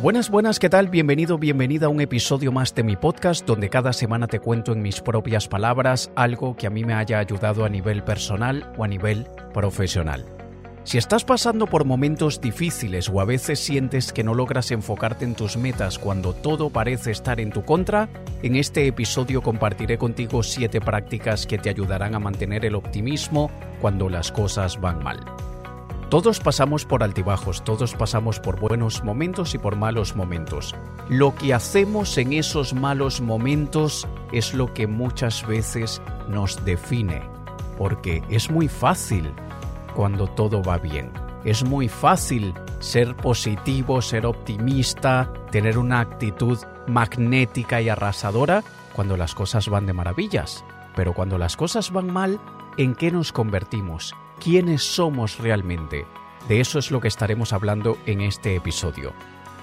Buenas, buenas, ¿qué tal? Bienvenido, bienvenida a un episodio más de mi podcast donde cada semana te cuento en mis propias palabras algo que a mí me haya ayudado a nivel personal o a nivel profesional. Si estás pasando por momentos difíciles o a veces sientes que no logras enfocarte en tus metas cuando todo parece estar en tu contra, en este episodio compartiré contigo 7 prácticas que te ayudarán a mantener el optimismo cuando las cosas van mal. Todos pasamos por altibajos, todos pasamos por buenos momentos y por malos momentos. Lo que hacemos en esos malos momentos es lo que muchas veces nos define, porque es muy fácil cuando todo va bien. Es muy fácil ser positivo, ser optimista, tener una actitud magnética y arrasadora cuando las cosas van de maravillas. Pero cuando las cosas van mal, ¿en qué nos convertimos? Quiénes somos realmente. De eso es lo que estaremos hablando en este episodio.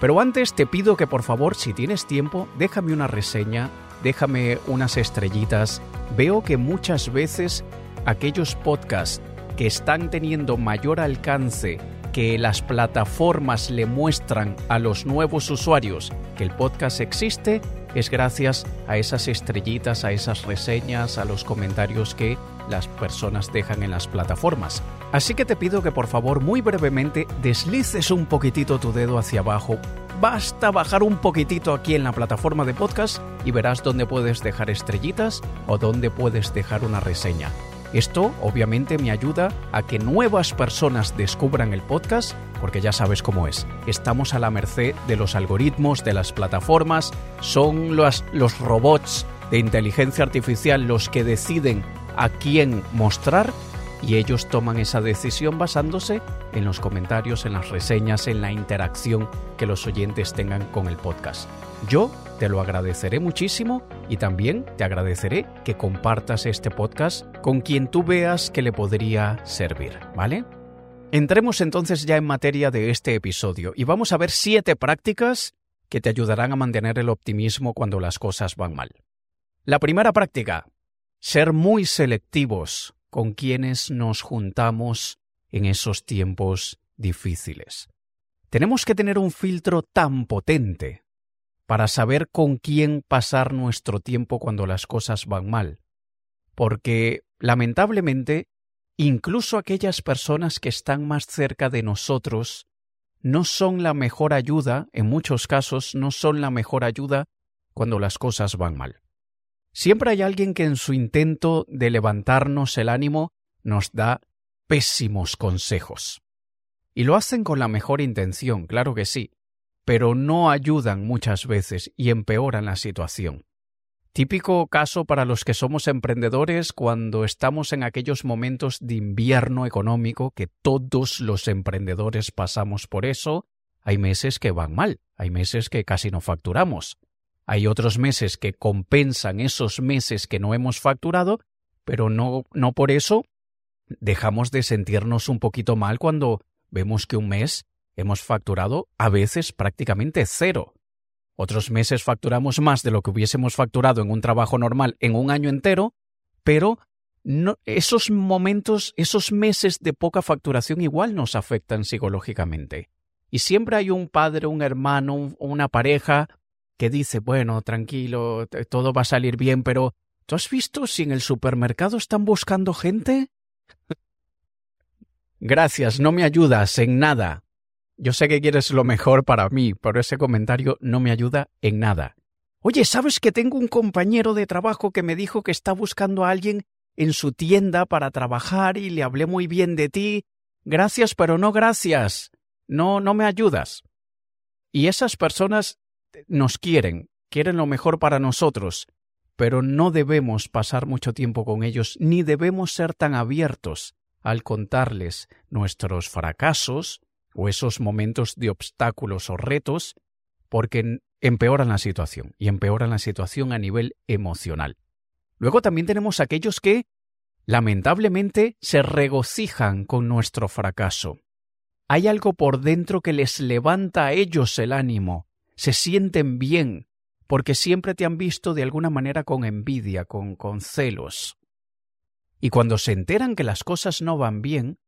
Pero antes te pido que por favor, si tienes tiempo, déjame una reseña, déjame unas estrellitas. Veo que muchas veces aquellos podcasts que están teniendo mayor alcance que las plataformas le muestran a los nuevos usuarios que el podcast existe es gracias a esas estrellitas, a esas reseñas, a los comentarios que las personas dejan en las plataformas. Así que te pido que por favor muy brevemente deslices un poquitito tu dedo hacia abajo. Basta bajar un poquitito aquí en la plataforma de podcast y verás dónde puedes dejar estrellitas o dónde puedes dejar una reseña. Esto obviamente me ayuda a que nuevas personas descubran el podcast, porque ya sabes cómo es. Estamos a la merced de los algoritmos, de las plataformas, son los, los robots de inteligencia artificial los que deciden a quién mostrar y ellos toman esa decisión basándose en los comentarios, en las reseñas, en la interacción que los oyentes tengan con el podcast. Yo te lo agradeceré muchísimo y también te agradeceré que compartas este podcast con quien tú veas que le podría servir, ¿vale? Entremos entonces ya en materia de este episodio y vamos a ver siete prácticas que te ayudarán a mantener el optimismo cuando las cosas van mal. La primera práctica, ser muy selectivos con quienes nos juntamos en esos tiempos difíciles. Tenemos que tener un filtro tan potente para saber con quién pasar nuestro tiempo cuando las cosas van mal, porque lamentablemente incluso aquellas personas que están más cerca de nosotros no son la mejor ayuda, en muchos casos no son la mejor ayuda cuando las cosas van mal. Siempre hay alguien que en su intento de levantarnos el ánimo nos da pésimos consejos. Y lo hacen con la mejor intención, claro que sí, pero no ayudan muchas veces y empeoran la situación. Típico caso para los que somos emprendedores cuando estamos en aquellos momentos de invierno económico que todos los emprendedores pasamos por eso, hay meses que van mal, hay meses que casi no facturamos, hay otros meses que compensan esos meses que no hemos facturado, pero no, no por eso dejamos de sentirnos un poquito mal cuando vemos que un mes hemos facturado a veces prácticamente cero. Otros meses facturamos más de lo que hubiésemos facturado en un trabajo normal en un año entero, pero esos momentos, esos meses de poca facturación igual nos afectan psicológicamente. Y siempre hay un padre, un hermano, una pareja que dice, bueno, tranquilo, todo va a salir bien, pero ¿tú has visto si en el supermercado están buscando gente? Gracias, no me ayudas en nada. Yo sé que quieres lo mejor para mí, pero ese comentario no me ayuda en nada. Oye, ¿sabes que tengo un compañero de trabajo que me dijo que está buscando a alguien en su tienda para trabajar y le hablé muy bien de ti? Gracias, pero no gracias. No, no me ayudas. Y esas personas nos quieren, quieren lo mejor para nosotros, pero no debemos pasar mucho tiempo con ellos, ni debemos ser tan abiertos al contarles nuestros fracasos o esos momentos de obstáculos o retos, porque empeoran la situación, y empeoran la situación a nivel emocional. Luego también tenemos aquellos que, lamentablemente, se regocijan con nuestro fracaso. Hay algo por dentro que les levanta a ellos el ánimo, se sienten bien, porque siempre te han visto de alguna manera con envidia, con, celos. Y cuando se enteran que las cosas no van bien,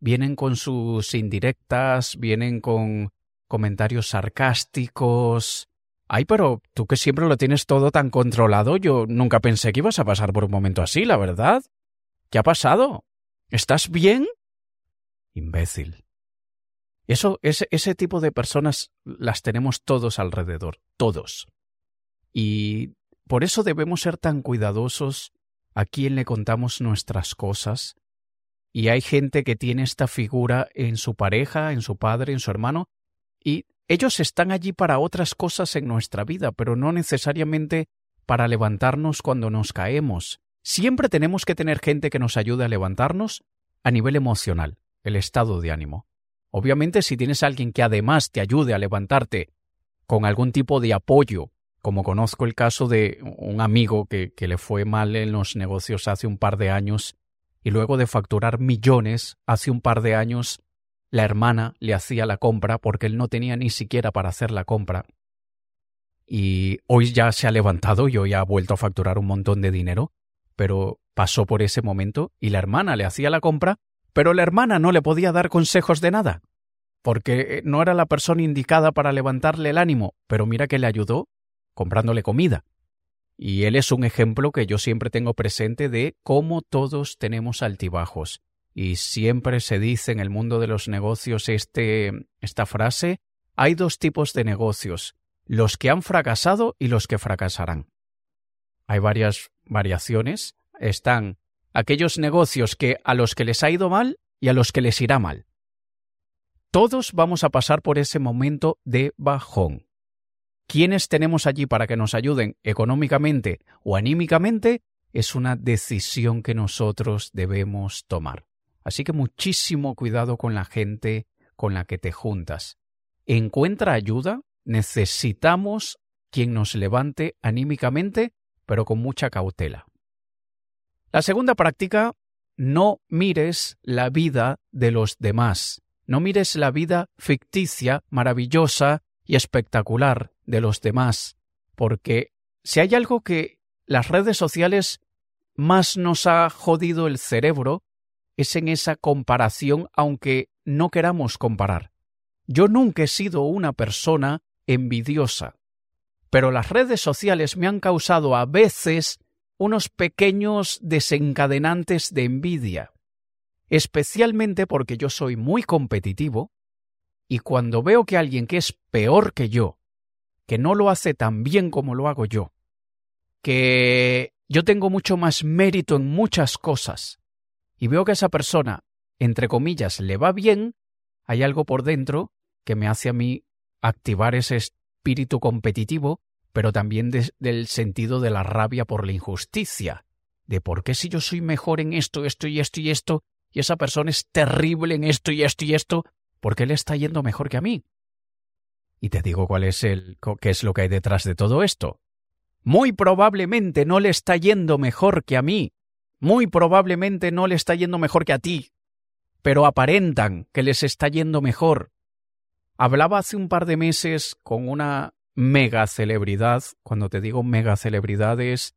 vienen con sus indirectas, vienen con, comentarios sarcásticos. Ay, pero tú que siempre lo tienes todo tan controlado, yo nunca pensé que ibas a pasar por un momento así, la verdad. ¿Qué ha pasado? ¿Estás bien? Imbécil. Eso, ese, ese tipo de personas las tenemos todos alrededor, todos. Y por eso debemos ser tan cuidadosos a quien le contamos nuestras cosas. Y hay gente que tiene esta figura en su pareja, en su padre, en su hermano, y ellos están allí para otras cosas en nuestra vida, pero no necesariamente para levantarnos cuando nos caemos. Siempre tenemos que tener gente que nos ayude a levantarnos a nivel emocional, el estado de ánimo. Obviamente, si tienes a alguien que además te ayude a levantarte con algún tipo de apoyo, como conozco el caso de un amigo que, que le fue mal en los negocios hace un par de años, y luego de facturar millones hace un par de años, la hermana le hacía la compra porque él no tenía ni siquiera para hacer la compra. Y hoy ya se ha levantado y hoy ha vuelto a facturar un montón de dinero, pero pasó por ese momento y la hermana le hacía la compra, pero la hermana no le podía dar consejos de nada, porque eh, no era la persona indicada para levantarle el ánimo, pero mira que le ayudó comprándole comida. Y él es un ejemplo que yo siempre tengo presente de cómo todos tenemos altibajos. Y siempre se dice en el mundo de los negocios este, esta frase, hay dos tipos de negocios, los que han fracasado y los que fracasarán. Hay varias variaciones. Están aquellos negocios que a los que les ha ido mal y a los que les irá mal. Todos vamos a pasar por ese momento de bajón. ¿Quiénes tenemos allí para que nos ayuden económicamente o anímicamente? Es una decisión que nosotros debemos tomar. Así que muchísimo cuidado con la gente con la que te juntas. Encuentra ayuda, necesitamos quien nos levante anímicamente, pero con mucha cautela. La segunda práctica, no mires la vida de los demás. No mires la vida ficticia, maravillosa y espectacular de los demás, porque si hay algo que las redes sociales más nos ha jodido el cerebro, es en esa comparación aunque no queramos comparar. Yo nunca he sido una persona envidiosa, pero las redes sociales me han causado a veces unos pequeños desencadenantes de envidia, especialmente porque yo soy muy competitivo y cuando veo que alguien que es peor que yo, que no lo hace tan bien como lo hago yo, que yo tengo mucho más mérito en muchas cosas, y veo que a esa persona, entre comillas, le va bien, hay algo por dentro que me hace a mí activar ese espíritu competitivo, pero también del sentido de la rabia por la injusticia, de por qué si yo soy mejor en esto, esto y esto y esto, y esa persona es terrible en esto y esto y esto, ¿por qué le está yendo mejor que a mí? Y te digo cuál es el qué es lo que hay detrás de todo esto. Muy probablemente no le está yendo mejor que a mí, muy probablemente no le está yendo mejor que a ti, pero aparentan que les está yendo mejor. Hablaba hace un par de meses con una mega celebridad, cuando te digo mega celebridades,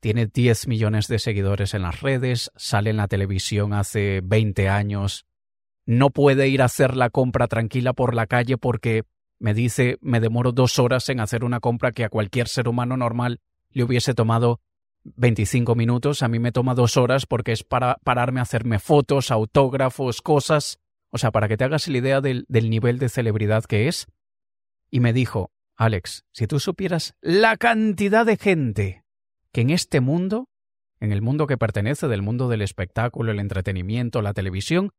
tiene 10 millones de seguidores en las redes, sale en la televisión hace 20 años, no puede ir a hacer la compra tranquila por la calle porque me dice me demoro dos horas en hacer una compra que a cualquier ser humano normal le hubiese tomado 25 minutos, a mí me toma dos horas porque es para pararme a hacerme fotos, autógrafos, cosas. O sea, para que te hagas la idea del, del nivel de celebridad que es. Y me dijo, Alex, si tú supieras la cantidad de gente que en este mundo, en el mundo que pertenece del mundo del espectáculo, el entretenimiento, la televisión,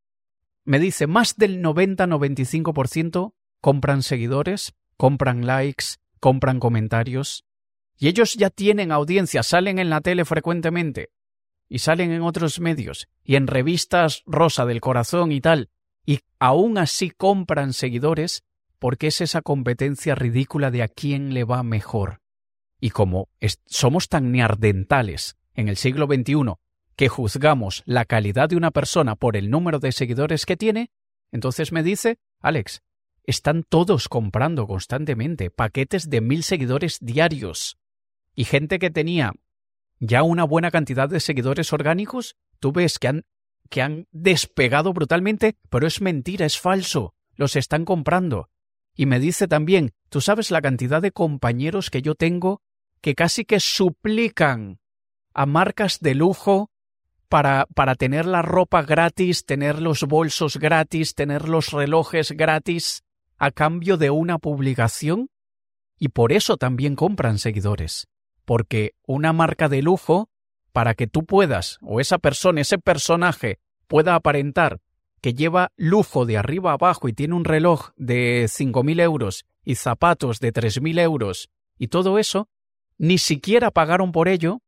me dice más del 90-95% compran seguidores, compran likes, compran comentarios, y ellos ya tienen audiencia, salen en la tele frecuentemente y salen en otros medios y en revistas rosa del corazón y tal, y aún así compran seguidores porque es esa competencia ridícula de a quién le va mejor. Y como somos tan neardentales en el siglo XXI que juzgamos la calidad de una persona por el número de seguidores que tiene, entonces me dice, Alex, están todos comprando constantemente paquetes de mil seguidores diarios y gente que tenía ya una buena cantidad de seguidores orgánicos, tú ves que han, que han despegado brutalmente, pero es mentira, es falso, los están comprando. Y me dice también, tú sabes la cantidad de compañeros que yo tengo que casi que suplican a marcas de lujo para, para tener la ropa gratis, tener los bolsos gratis, tener los relojes gratis a cambio de una publicación. Y por eso también compran seguidores. Porque una marca de lujo, para que tú puedas, o esa persona, ese personaje, pueda aparentar que lleva lujo de arriba abajo y tiene un reloj de 5.000 euros y zapatos de 3.000 euros y todo eso, ni siquiera pagaron por ello,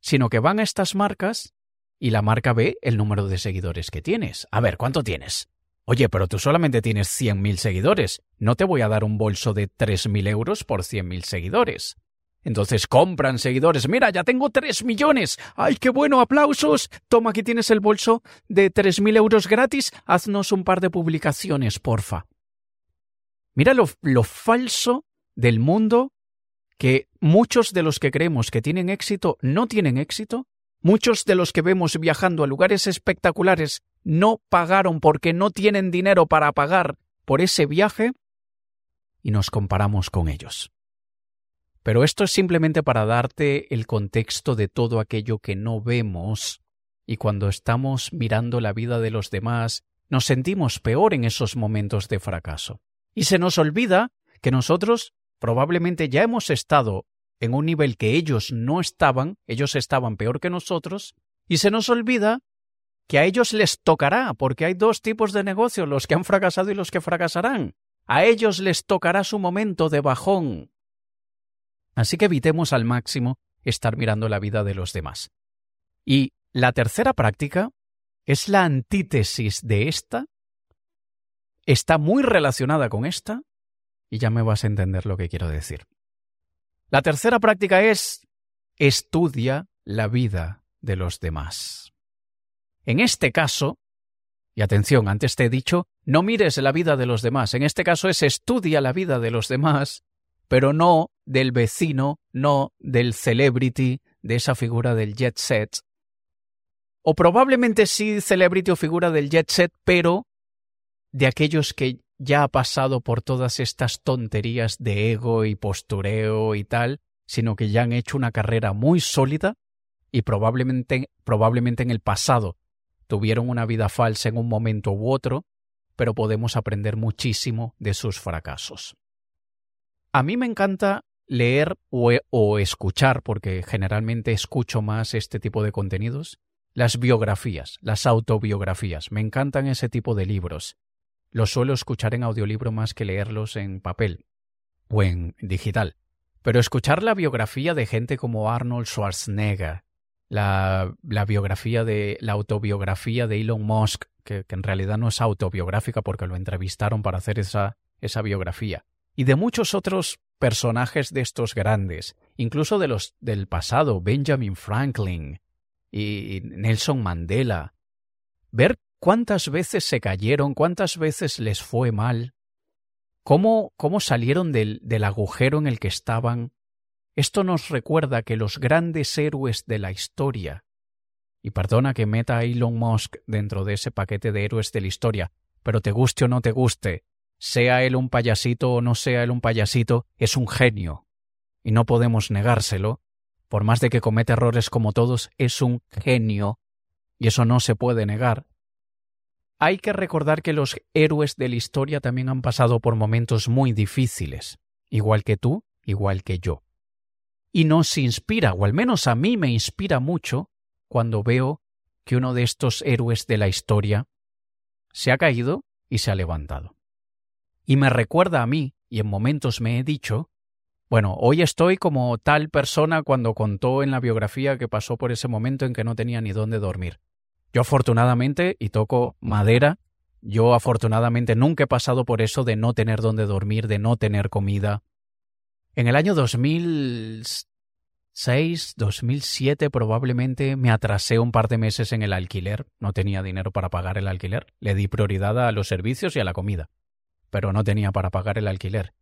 sino que van a estas marcas y la marca ve el número de seguidores que tienes. A ver, ¿cuánto tienes? Oye, pero tú solamente tienes 100.000 seguidores. No te voy a dar un bolso de 3.000 euros por 100.000 seguidores. Entonces compran seguidores. Mira, ya tengo 3 millones. ¡Ay, qué bueno! ¡Aplausos! Toma, aquí tienes el bolso de 3.000 euros gratis. Haznos un par de publicaciones, porfa. Mira lo, lo falso del mundo que muchos de los que creemos que tienen éxito no tienen éxito. Muchos de los que vemos viajando a lugares espectaculares no pagaron porque no tienen dinero para pagar por ese viaje y nos comparamos con ellos. Pero esto es simplemente para darte el contexto de todo aquello que no vemos y cuando estamos mirando la vida de los demás nos sentimos peor en esos momentos de fracaso. Y se nos olvida que nosotros probablemente ya hemos estado en un nivel que ellos no estaban, ellos estaban peor que nosotros, y se nos olvida que a ellos les tocará, porque hay dos tipos de negocios, los que han fracasado y los que fracasarán. A ellos les tocará su momento de bajón, Así que evitemos al máximo estar mirando la vida de los demás. Y la tercera práctica es la antítesis de esta, está muy relacionada con esta, y ya me vas a entender lo que quiero decir. La tercera práctica es estudia la vida de los demás. En este caso, y atención, antes te he dicho, no mires la vida de los demás, en este caso es estudia la vida de los demás pero no del vecino, no del celebrity, de esa figura del jet set. O probablemente sí celebrity o figura del jet set, pero de aquellos que ya ha pasado por todas estas tonterías de ego y postureo y tal, sino que ya han hecho una carrera muy sólida y probablemente, probablemente en el pasado tuvieron una vida falsa en un momento u otro, pero podemos aprender muchísimo de sus fracasos. A mí me encanta leer o, escuchar, porque generalmente escucho más este tipo de contenidos, las biografías, las autobiografías. Me encantan ese tipo de libros. Los suelo escuchar en audiolibro más que leerlos en papel o en digital. Pero escuchar la biografía de gente como Arnold Schwarzenegger, la, biografía de la autobiografía de Elon Musk, que, que, en realidad no es autobiográfica porque lo entrevistaron para hacer esa, esa biografía y de muchos otros personajes de estos grandes, incluso de los del pasado, Benjamin Franklin y Nelson Mandela. Ver cuántas veces se cayeron, cuántas veces les fue mal, cómo, cómo salieron del, del agujero en el que estaban. Esto nos recuerda que los grandes héroes de la historia, y perdona que meta a Elon Musk dentro de ese paquete de héroes de la historia, pero te guste o no te guste, sea él un payasito o no sea él un payasito, es un genio. Y no podemos negárselo. Por más de que cometa errores como todos, es un genio. Y eso no se puede negar. Hay que recordar que los héroes de la historia también han pasado por momentos muy difíciles, igual que tú, igual que yo. Y nos inspira, o al menos a mí me inspira mucho, cuando veo que uno de estos héroes de la historia se ha caído y se ha levantado y me recuerda a mí, y en momentos me he dicho, bueno, hoy estoy como tal persona cuando contó en la biografía que pasó por ese momento en que no tenía ni dónde dormir. Yo afortunadamente, y toco madera, yo afortunadamente nunca he pasado por eso de no tener dónde dormir, de no tener comida. En el año 2006, 2007 probablemente me atrasé un par de meses en el alquiler, no tenía dinero para pagar el alquiler, le di prioridad a los servicios y a la comida pero no tenía para pagar el alquiler.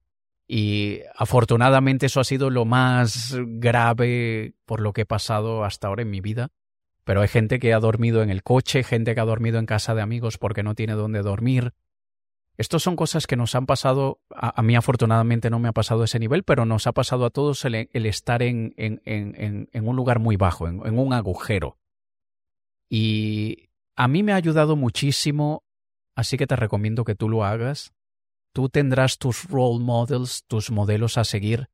Y afortunadamente eso ha sido lo más grave por lo que he pasado hasta ahora en mi vida. Pero hay gente que ha dormido en el coche, gente que ha dormido en casa de amigos porque no tiene dónde dormir. Estas son cosas que nos han pasado, a, mí afortunadamente no me ha pasado ese nivel, pero nos ha pasado a todos el, estar en, en, un lugar muy bajo, en un agujero. Y a mí me ha ayudado muchísimo, así que te recomiendo que tú lo hagas. Tú tendrás tus role models, tus modelos a seguir.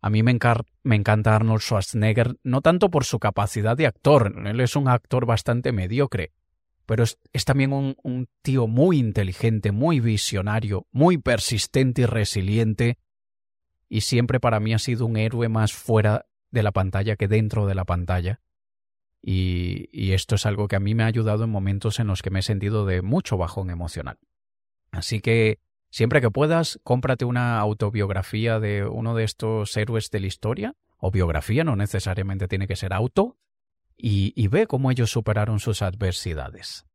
A mí me, encanta Arnold Schwarzenegger, no tanto por su capacidad de actor, él es un actor bastante mediocre, pero es, también un, un, tío muy inteligente, muy visionario, muy persistente y resiliente, y siempre para mí ha sido un héroe más fuera de la pantalla que dentro de la pantalla. Y, y esto es algo que a mí me ha ayudado en momentos en los que me he sentido de mucho bajón emocional. Así que siempre que puedas, cómprate una autobiografía de uno de estos héroes de la historia, o biografía, no necesariamente tiene que ser auto, y, ve cómo ellos superaron sus adversidades.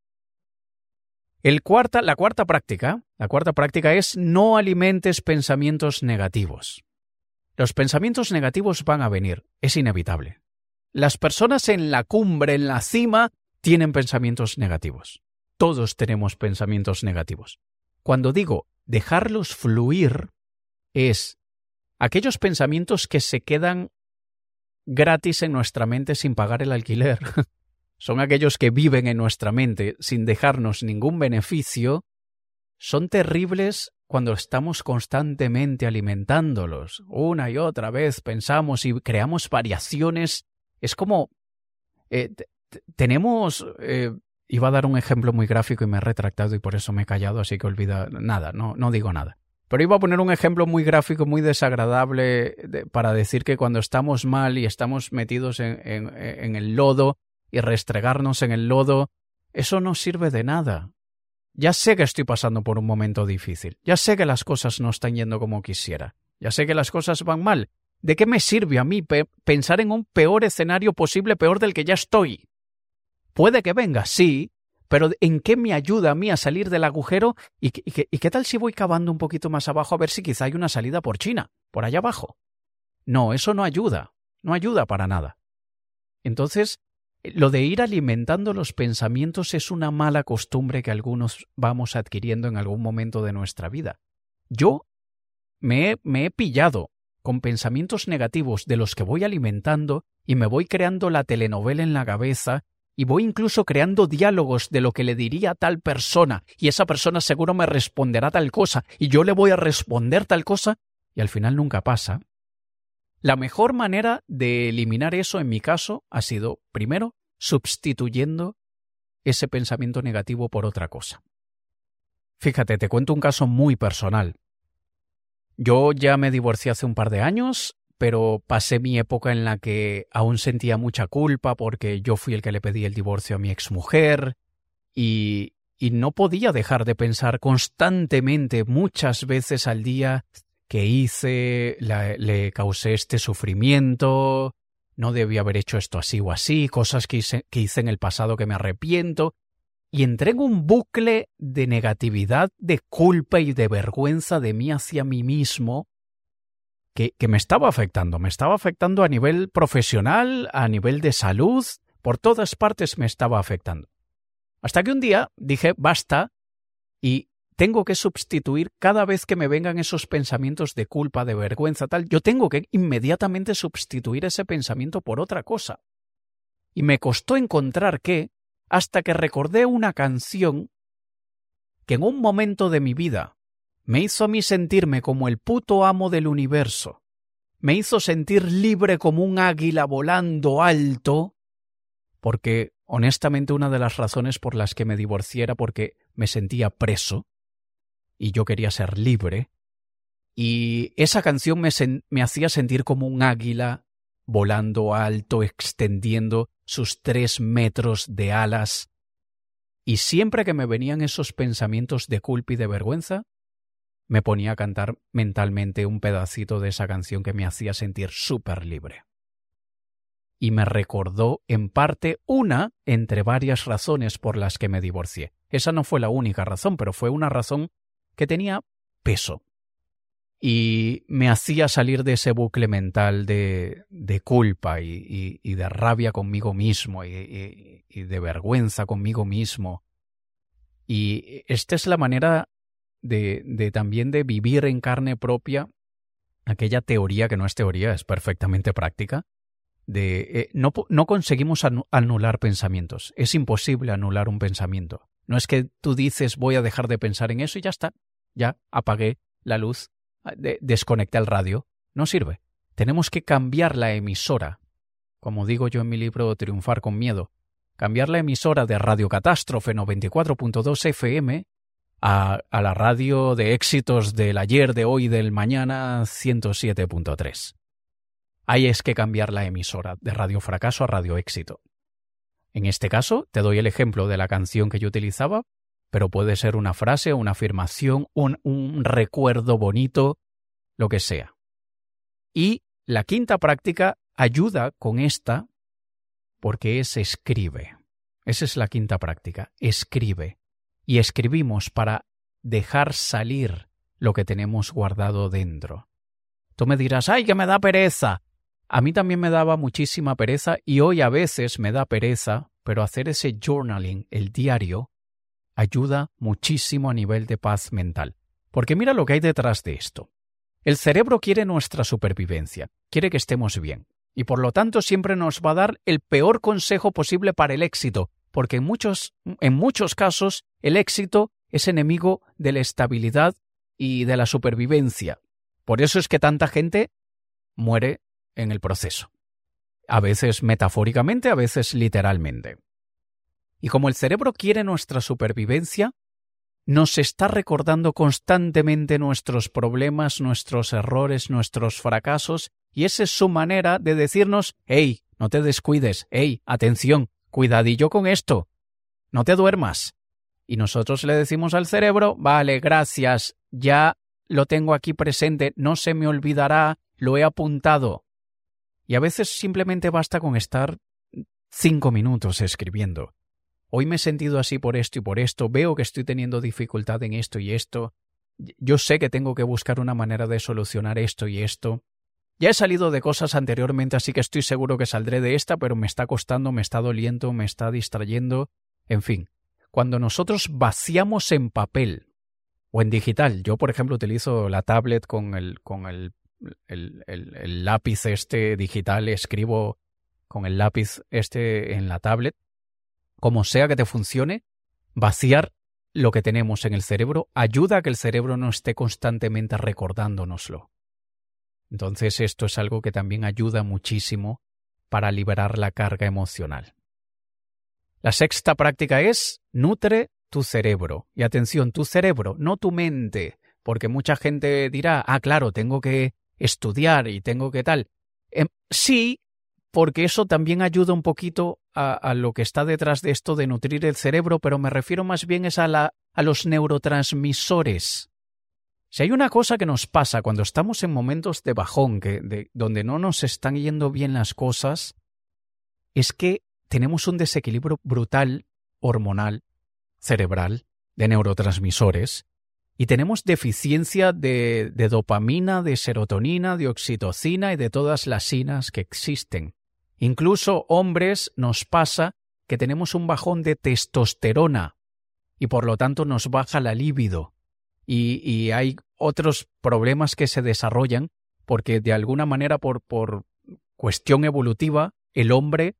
El cuarta, la cuarta práctica, la cuarta práctica es no alimentes pensamientos negativos. Los pensamientos negativos van a venir, es inevitable. Las personas en la cumbre, en la cima, tienen pensamientos negativos. Todos tenemos pensamientos negativos. Cuando digo dejarlos fluir, es aquellos pensamientos que se quedan gratis en nuestra mente sin pagar el alquiler. son aquellos que viven en nuestra mente sin dejarnos ningún beneficio. Son terribles cuando estamos constantemente alimentándolos. Una y otra vez pensamos y creamos variaciones. Es como... Eh, tenemos... Eh, iba a dar un ejemplo muy gráfico y me he retractado y por eso me he callado, así que olvida nada, no, no digo nada. Pero iba a poner un ejemplo muy gráfico, muy desagradable, para decir que cuando estamos mal y estamos metidos en, en, el lodo y restregarnos en el lodo, eso no sirve de nada. Ya sé que estoy pasando por un momento difícil, ya sé que las cosas no están yendo como quisiera, ya sé que las cosas van mal. ¿De qué me sirve a mí pensar en un peor escenario posible, peor del que ya estoy? Puede que venga, sí, pero ¿en qué me ayuda a mí a salir del agujero? ¿Y, qué tal si voy cavando un poquito más abajo a ver si quizá hay una salida por China, por allá abajo? No, eso no ayuda, no ayuda para nada. Entonces, lo de ir alimentando los pensamientos es una mala costumbre que algunos vamos adquiriendo en algún momento de nuestra vida. Yo me he, pillado con pensamientos negativos de los que voy alimentando y me voy creando la telenovela en la cabeza y voy incluso creando diálogos de lo que le diría a tal persona y esa persona seguro me responderá tal cosa y yo le voy a responder tal cosa y al final nunca pasa. La mejor manera de eliminar eso en mi caso ha sido, primero, sustituyendo ese pensamiento negativo por otra cosa. Fíjate, te cuento un caso muy personal. Yo ya me divorcié hace un par de años pero pasé mi época en la que aún sentía mucha culpa porque yo fui el que le pedí el divorcio a mi exmujer y, y no podía dejar de pensar constantemente, muchas veces al día, que hice, le causé este sufrimiento, no debía haber hecho esto así o así, cosas que que hice en el pasado que me arrepiento, y entré en un bucle de negatividad, de culpa y de vergüenza de mí hacia mí mismo, que, me estaba afectando, me estaba afectando a nivel profesional, a nivel de salud, por todas partes me estaba afectando. Hasta que un día dije, basta, y tengo que sustituir cada vez que me vengan esos pensamientos de culpa, de vergüenza, tal, yo tengo que inmediatamente sustituir ese pensamiento por otra cosa. Y me costó encontrar qué, hasta que recordé una canción que en un momento de mi vida me hizo a mí sentirme como el puto amo del universo. Me hizo sentir libre como un águila volando alto, porque honestamente una de las razones por las que me divorcié era porque me sentía preso y yo quería ser libre. Y esa canción me, me hacía sentir como un águila volando alto, extendiendo sus tres metros de alas. Y siempre que me venían esos pensamientos de culpa y de vergüenza, me ponía a cantar mentalmente un pedacito de esa canción que me hacía sentir súper libre. Y me recordó en parte una entre varias razones por las que me divorcié. Esa no fue la única razón, pero fue una razón que tenía peso. Y me hacía salir de ese bucle mental de, de culpa y, de rabia conmigo mismo y, y de vergüenza conmigo mismo. Y esta es la manera de, de también de vivir en carne propia aquella teoría que no es teoría, es perfectamente práctica, de eh, no, no conseguimos anular pensamientos. Es imposible anular un pensamiento. No es que tú dices voy a dejar de pensar en eso y ya está. Ya apagué la luz, ah, desconecté el radio. No sirve. Tenemos que cambiar la emisora. Como digo yo en mi libro Triunfar con Miedo, cambiar la emisora de Radio Catástrofe 94.2 FM a, la radio de éxitos del ayer, de hoy, del mañana 107.3. Ahí es que cambiar la emisora de Radio Fracaso a Radio Éxito. En este caso, te doy el ejemplo de la canción que yo utilizaba, pero puede ser una frase, una afirmación, un, un recuerdo bonito, lo que sea. Y la quinta práctica ayuda con esta porque es escribe. Esa es la quinta práctica, escribe. Y escribimos para dejar salir lo que tenemos guardado dentro. Tú me dirás, ay, que me da pereza. A mí también me daba muchísima pereza y hoy a veces me da pereza, pero hacer ese journaling, el diario, ayuda muchísimo a nivel de paz mental. Porque mira lo que hay detrás de esto. El cerebro quiere nuestra supervivencia, quiere que estemos bien, y por lo tanto siempre nos va a dar el peor consejo posible para el éxito, porque en muchos, en muchos casos el éxito es enemigo de la estabilidad y de la supervivencia. Por eso es que tanta gente muere en el proceso. A veces metafóricamente, a veces literalmente. Y como el cerebro quiere nuestra supervivencia, nos está recordando constantemente nuestros problemas, nuestros errores, nuestros fracasos, y esa es su manera de decirnos, hey, no te descuides, hey, atención, cuidadillo con esto, no te duermas. Y nosotros le decimos al cerebro, vale, gracias, ya lo tengo aquí presente, no se me olvidará, lo he apuntado. Y a veces simplemente basta con estar cinco minutos escribiendo. Hoy me he sentido así por esto y por esto, veo que estoy teniendo dificultad en esto y esto, yo sé que tengo que buscar una manera de solucionar esto y esto. Ya he salido de cosas anteriormente, así que estoy seguro que saldré de esta, pero me está costando, me está doliendo, me está distrayendo. En fin, cuando nosotros vaciamos en papel o en digital, yo por ejemplo utilizo la tablet con el, el, lápiz este digital, escribo con el lápiz este en la tablet, como sea que te funcione, vaciar lo que tenemos en el cerebro ayuda a que el cerebro no esté constantemente recordándonoslo. Entonces esto es algo que también ayuda muchísimo para liberar la carga emocional. La sexta práctica es nutre tu cerebro. Y atención, tu cerebro, no tu mente, porque mucha gente dirá, ah, claro, tengo que estudiar y tengo que tal. Em, sí, porque eso también ayuda un poquito a, lo que está detrás de esto de nutrir el cerebro, pero me refiero más bien es a, la, a los neurotransmisores. Si hay una cosa que nos pasa cuando estamos en momentos de bajón, que, de, donde no nos están yendo bien las cosas, es que tenemos un desequilibrio brutal hormonal, cerebral, de neurotransmisores, y tenemos deficiencia de, dopamina, de serotonina, de oxitocina y de todas las sinas que existen. Incluso hombres nos pasa que tenemos un bajón de testosterona y por lo tanto nos baja la libido. Y, hay otros problemas que se desarrollan porque de alguna manera por, por cuestión evolutiva el hombre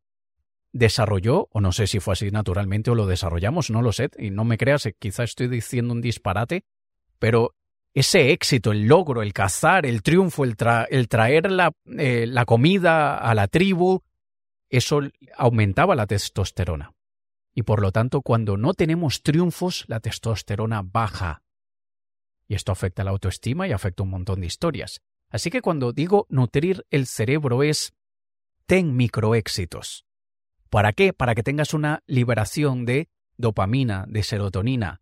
desarrolló, o no sé si fue así naturalmente o lo desarrollamos, no lo sé, y no me creas, quizá estoy diciendo un disparate, pero ese éxito, el logro, el cazar, el triunfo, el, traer la, eh, la comida a la tribu, eso aumentaba la testosterona. Y por lo tanto, cuando no tenemos triunfos, la testosterona baja. Y esto afecta la autoestima y afecta un montón de historias. Así que cuando digo nutrir el cerebro es ten microéxitos. ¿Para qué? Para que tengas una liberación de dopamina, de serotonina,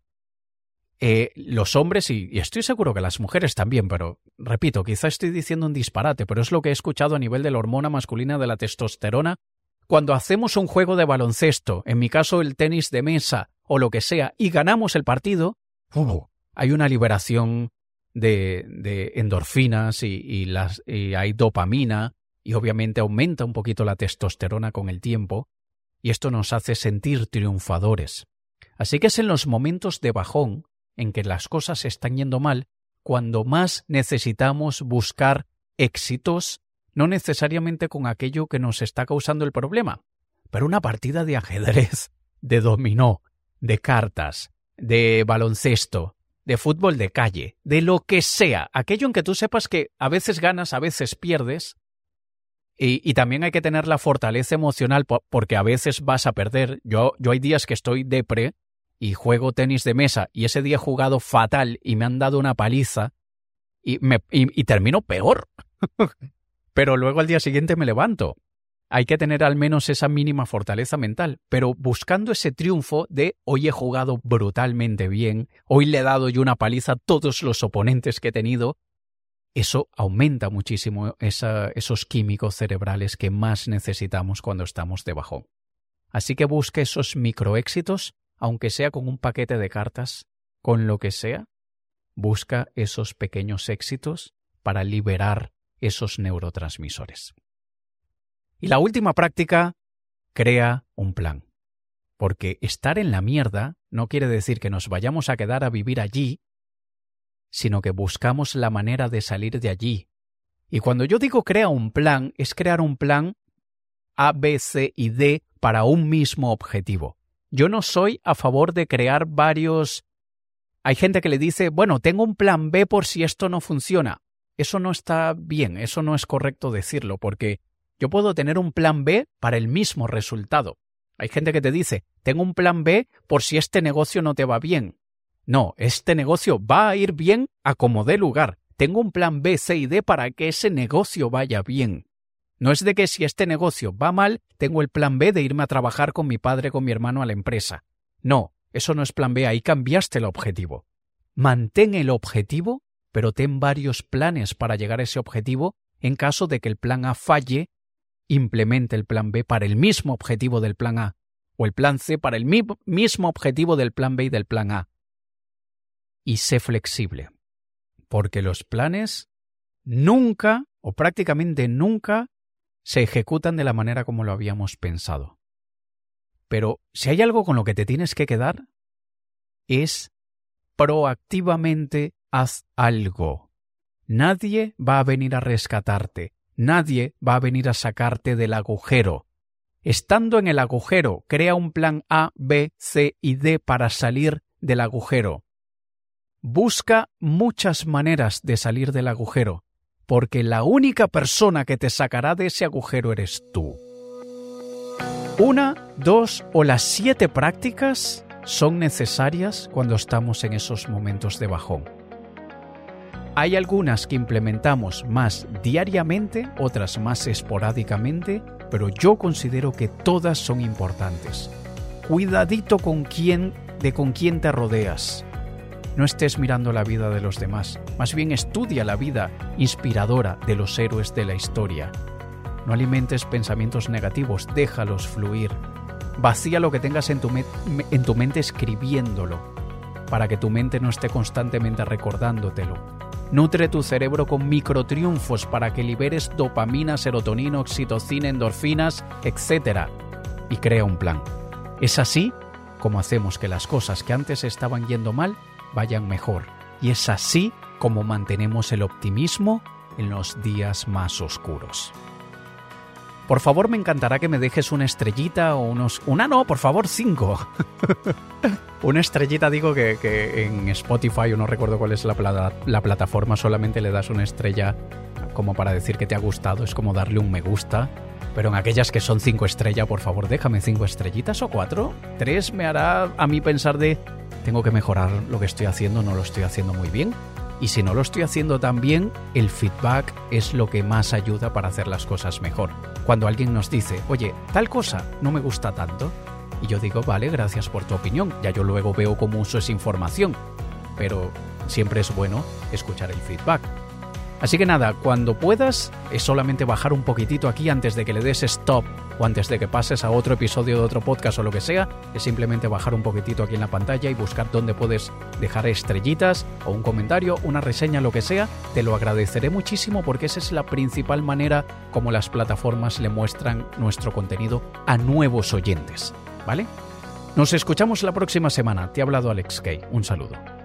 eh, los hombres, y, estoy seguro que las mujeres también, pero repito, quizá estoy diciendo un disparate, pero es lo que he escuchado a nivel de la hormona masculina de la testosterona, cuando hacemos un juego de baloncesto, en mi caso el tenis de mesa o lo que sea, y ganamos el partido, hay una liberación de, endorfinas y, y hay dopamina, y obviamente aumenta un poquito la testosterona con el tiempo, y esto nos hace sentir triunfadores. Así que es en los momentos de bajón en que las cosas están yendo mal cuando más necesitamos buscar éxitos, no necesariamente con aquello que nos está causando el problema, pero una partida de ajedrez, de dominó, de cartas, de baloncesto, de fútbol de calle, de lo que sea, aquello en que tú sepas que a veces ganas, a veces pierdes, y, también hay que tener la fortaleza emocional porque a veces vas a perder. Yo, yo hay días que estoy depre y juego tenis de mesa y ese día he jugado fatal y me han dado una paliza y, me, y termino peor. Pero luego al día siguiente me levanto hay que tener al menos esa mínima fortaleza mental, pero buscando ese triunfo de hoy he jugado brutalmente bien, hoy le he dado yo una paliza a todos los oponentes que he tenido, eso aumenta muchísimo esos químicos cerebrales que más necesitamos cuando estamos de bajón. Así que busque esos microéxitos, aunque sea con un paquete de cartas, con lo que sea, busca esos pequeños éxitos para liberar esos neurotransmisores. Y la última práctica, crea un plan. Porque estar en la mierda no quiere decir que nos vayamos a quedar a vivir allí, sino que buscamos la manera de salir de allí. Y cuando yo digo crea un plan, es crear un plan A, B, C y D para un mismo objetivo. Yo no soy a favor de crear varios... Hay gente que le dice, bueno, tengo un plan B por si esto no funciona. Eso no está bien, eso no es correcto decirlo, porque yo puedo tener un plan B para el mismo resultado. Hay gente que te dice, tengo un plan B por si este negocio no te va bien. No, este negocio va a ir bien a como dé lugar. Tengo un plan B, C y D para que ese negocio vaya bien. No es de que si este negocio va mal, tengo el plan B de irme a trabajar con mi padre, con mi hermano a la empresa. No, eso no es plan B, ahí cambiaste el objetivo. Mantén el objetivo, pero ten varios planes para llegar a ese objetivo en caso de que el plan A falle implemente el plan B para el mismo objetivo del plan A o el plan C para el mismo objetivo del plan B y del plan A. Y sé flexible, porque los planes nunca o prácticamente nunca se ejecutan de la manera como lo habíamos pensado. Pero si hay algo con lo que te tienes que quedar, es proactivamente haz algo. Nadie va a venir a rescatarte, Nadie va a venir a sacarte del agujero. Estando en el agujero, crea un plan A, B, C y D para salir del agujero. Busca muchas maneras de salir del agujero, porque la única persona que te sacará de ese agujero eres tú. Una, dos o las siete prácticas son necesarias cuando estamos en esos momentos de bajón. Hay algunas que implementamos más diariamente, otras más esporádicamente, pero yo considero que todas son importantes. Cuidadito con quién, de con quién te rodeas. No estés mirando la vida de los demás, más bien estudia la vida inspiradora de los héroes de la historia. No alimentes pensamientos negativos, déjalos fluir. Vacía lo que tengas en tu, en tu mente escribiéndolo, para que tu mente no esté constantemente recordándotelo Nutre tu cerebro con microtriunfos para que liberes dopamina, serotonina, oxitocina, endorfinas, etc. Y crea un plan. Es así como hacemos que las cosas que antes estaban yendo mal vayan mejor. Y es así como mantenemos el optimismo en los días más oscuros. Por favor, me encantará que me dejes una estrellita o unos... Una no, por favor, cinco. una estrellita digo que, en Spotify, o no recuerdo cuál es la, la plataforma, solamente le das una estrella como para decir que te ha gustado, es como darle un me gusta. Pero en aquellas que son cinco estrellas, por favor, déjame cinco estrellitas o cuatro. Tres me hará a mí pensar de tengo que mejorar lo que estoy haciendo, no lo estoy haciendo muy bien. Y si no lo estoy haciendo tan bien, el feedback es lo que más ayuda para hacer las cosas mejor. Cuando alguien nos dice, oye, tal cosa no me gusta tanto, y yo digo, vale, gracias por tu opinión, ya yo luego veo cómo uso esa información. Pero siempre es bueno escuchar el feedback. Así que nada, cuando puedas, es solamente bajar un poquitito aquí antes de que le des stop o antes de que pases a otro episodio de otro podcast o lo que sea, es simplemente bajar un poquitito aquí en la pantalla y buscar dónde puedes dejar estrellitas o un comentario, una reseña, lo que sea. Te lo agradeceré muchísimo porque esa es la principal manera como las plataformas le muestran nuestro contenido a nuevos oyentes. ¿Vale? Nos escuchamos la próxima semana. Te ha hablado Alex Kay. Un saludo.